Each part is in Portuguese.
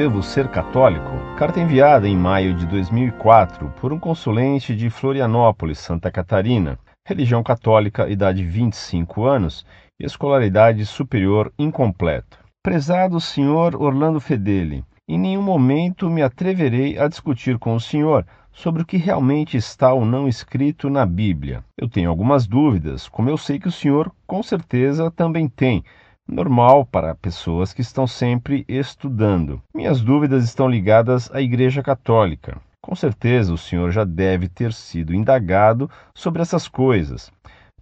devo ser católico? Carta enviada em maio de 2004 por um consulente de Florianópolis, Santa Catarina. Religião católica, idade 25 anos, escolaridade superior incompleta. Prezado senhor Orlando Fedeli, em nenhum momento me atreverei a discutir com o senhor sobre o que realmente está ou não escrito na Bíblia. Eu tenho algumas dúvidas, como eu sei que o senhor com certeza também tem normal para pessoas que estão sempre estudando. Minhas dúvidas estão ligadas à Igreja Católica. Com certeza o senhor já deve ter sido indagado sobre essas coisas.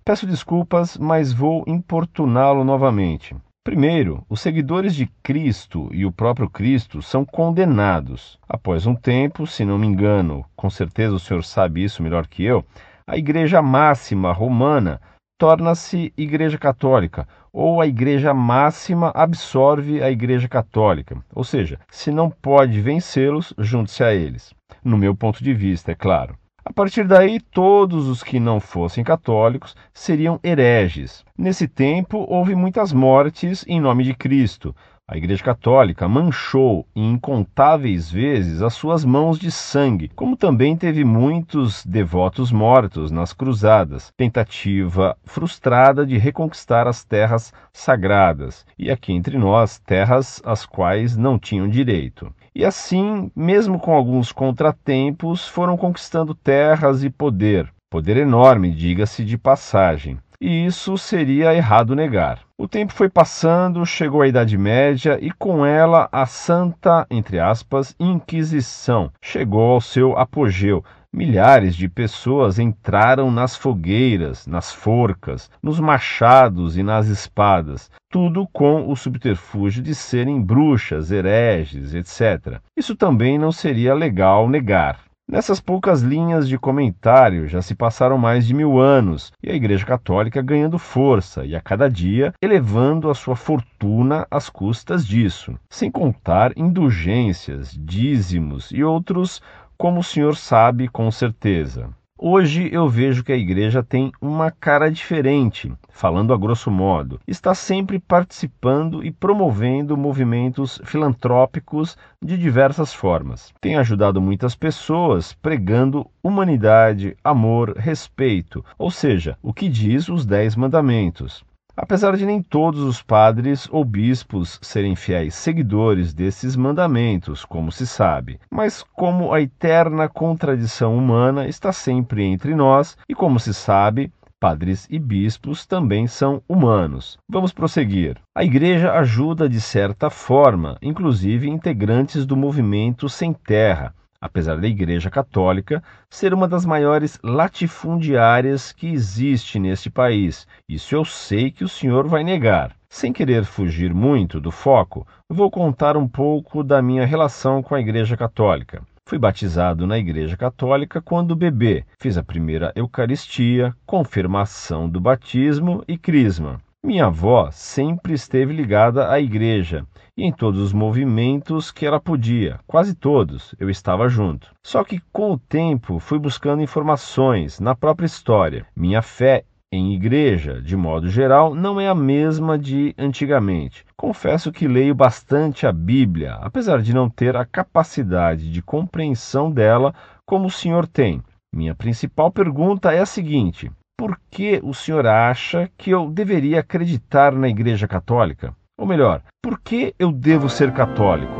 Peço desculpas, mas vou importuná-lo novamente. Primeiro, os seguidores de Cristo e o próprio Cristo são condenados. Após um tempo, se não me engano, com certeza o senhor sabe isso melhor que eu, a Igreja Máxima Romana torna-se Igreja Católica, ou a Igreja Máxima absorve a Igreja Católica. Ou seja, se não pode vencê-los, junte-se a eles. No meu ponto de vista, é claro. A partir daí, todos os que não fossem católicos seriam hereges. Nesse tempo, houve muitas mortes em nome de Cristo, a Igreja Católica manchou incontáveis vezes as suas mãos de sangue, como também teve muitos devotos mortos nas cruzadas, tentativa frustrada de reconquistar as terras sagradas, e aqui entre nós, terras às quais não tinham direito. E assim, mesmo com alguns contratempos, foram conquistando terras e poder. Poder enorme, diga-se de passagem e isso seria errado negar. O tempo foi passando, chegou a Idade Média e com ela a Santa, entre aspas, Inquisição chegou ao seu apogeu. Milhares de pessoas entraram nas fogueiras, nas forcas, nos machados e nas espadas, tudo com o subterfúgio de serem bruxas, hereges, etc. Isso também não seria legal negar. Nessas poucas linhas de comentário já se passaram mais de mil anos e a Igreja Católica ganhando força e a cada dia elevando a sua fortuna às custas disso, sem contar indulgências, dízimos e outros, como o senhor sabe com certeza. Hoje eu vejo que a igreja tem uma cara diferente, falando a grosso modo. Está sempre participando e promovendo movimentos filantrópicos de diversas formas. Tem ajudado muitas pessoas pregando humanidade, amor, respeito, ou seja, o que diz os Dez Mandamentos. Apesar de nem todos os padres ou bispos serem fiéis seguidores desses mandamentos, como se sabe, mas como a eterna contradição humana está sempre entre nós e, como se sabe, Padres e bispos também são humanos. Vamos prosseguir. A Igreja ajuda de certa forma, inclusive integrantes do movimento Sem Terra, apesar da Igreja Católica ser uma das maiores latifundiárias que existe neste país. Isso eu sei que o senhor vai negar. Sem querer fugir muito do foco, vou contar um pouco da minha relação com a Igreja Católica. Fui batizado na Igreja Católica quando bebê. Fiz a primeira Eucaristia, confirmação do batismo e crisma. Minha avó sempre esteve ligada à igreja e em todos os movimentos que ela podia, quase todos, eu estava junto. Só que com o tempo fui buscando informações na própria história. Minha fé em igreja, de modo geral, não é a mesma de antigamente. Confesso que leio bastante a Bíblia, apesar de não ter a capacidade de compreensão dela como o senhor tem. Minha principal pergunta é a seguinte: por que o senhor acha que eu deveria acreditar na Igreja Católica? Ou melhor, por que eu devo ser católico?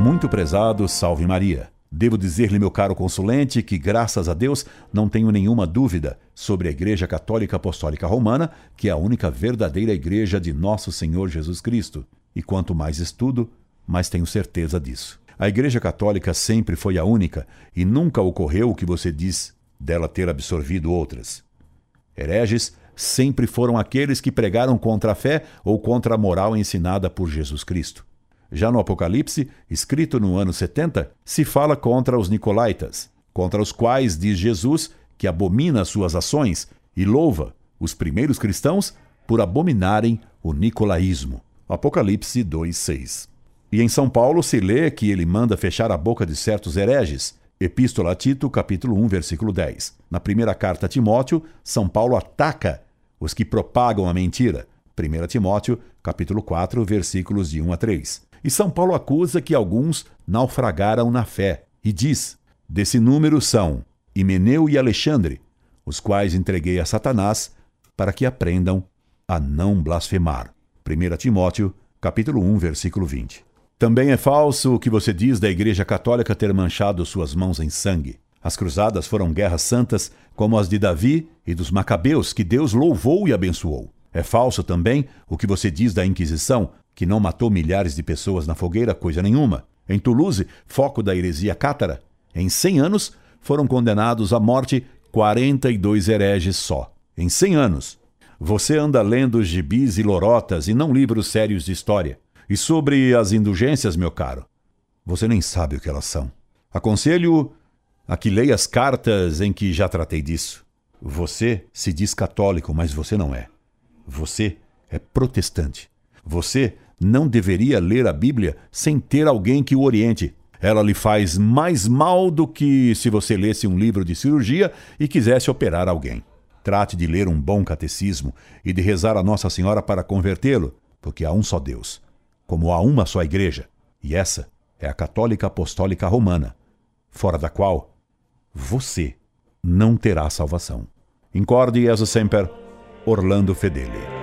Muito prezado, salve Maria. Devo dizer-lhe, meu caro consulente, que graças a Deus não tenho nenhuma dúvida sobre a Igreja Católica Apostólica Romana, que é a única verdadeira igreja de nosso Senhor Jesus Cristo. E quanto mais estudo, mais tenho certeza disso. A Igreja Católica sempre foi a única e nunca ocorreu o que você diz dela ter absorvido outras. Hereges sempre foram aqueles que pregaram contra a fé ou contra a moral ensinada por Jesus Cristo. Já no Apocalipse, escrito no ano 70, se fala contra os nicolaitas, contra os quais diz Jesus que abomina suas ações e louva os primeiros cristãos por abominarem o nicolaísmo. Apocalipse 2:6. E em São Paulo se lê que ele manda fechar a boca de certos hereges. Epístola a Tito, capítulo 1, versículo 10. Na primeira carta a Timóteo, São Paulo ataca os que propagam a mentira, 1 Timóteo, capítulo 4, versículos de 1 a 3. E São Paulo acusa que alguns naufragaram na fé e diz: Desse número são Himeneu e Alexandre, os quais entreguei a Satanás para que aprendam a não blasfemar. 1 Timóteo, capítulo 1, versículo 20. Também é falso o que você diz da Igreja Católica ter manchado suas mãos em sangue. As cruzadas foram guerras santas como as de Davi e dos Macabeus, que Deus louvou e abençoou. É falso também o que você diz da Inquisição, que não matou milhares de pessoas na fogueira, coisa nenhuma. Em Toulouse, foco da heresia cátara, em 100 anos foram condenados à morte 42 hereges só. Em 100 anos. Você anda lendo gibis e lorotas e não livros sérios de história. E sobre as indulgências, meu caro, você nem sabe o que elas são. Aconselho a que leia as cartas em que já tratei disso. Você se diz católico, mas você não é. Você é protestante. Você não deveria ler a Bíblia sem ter alguém que o oriente. Ela lhe faz mais mal do que se você lesse um livro de cirurgia e quisesse operar alguém. Trate de ler um bom catecismo e de rezar a Nossa Senhora para convertê-lo, porque há um só Deus como há uma só igreja, e essa é a Católica Apostólica Romana, fora da qual você não terá salvação. Incorde Jesus Semper, Orlando Fedeli.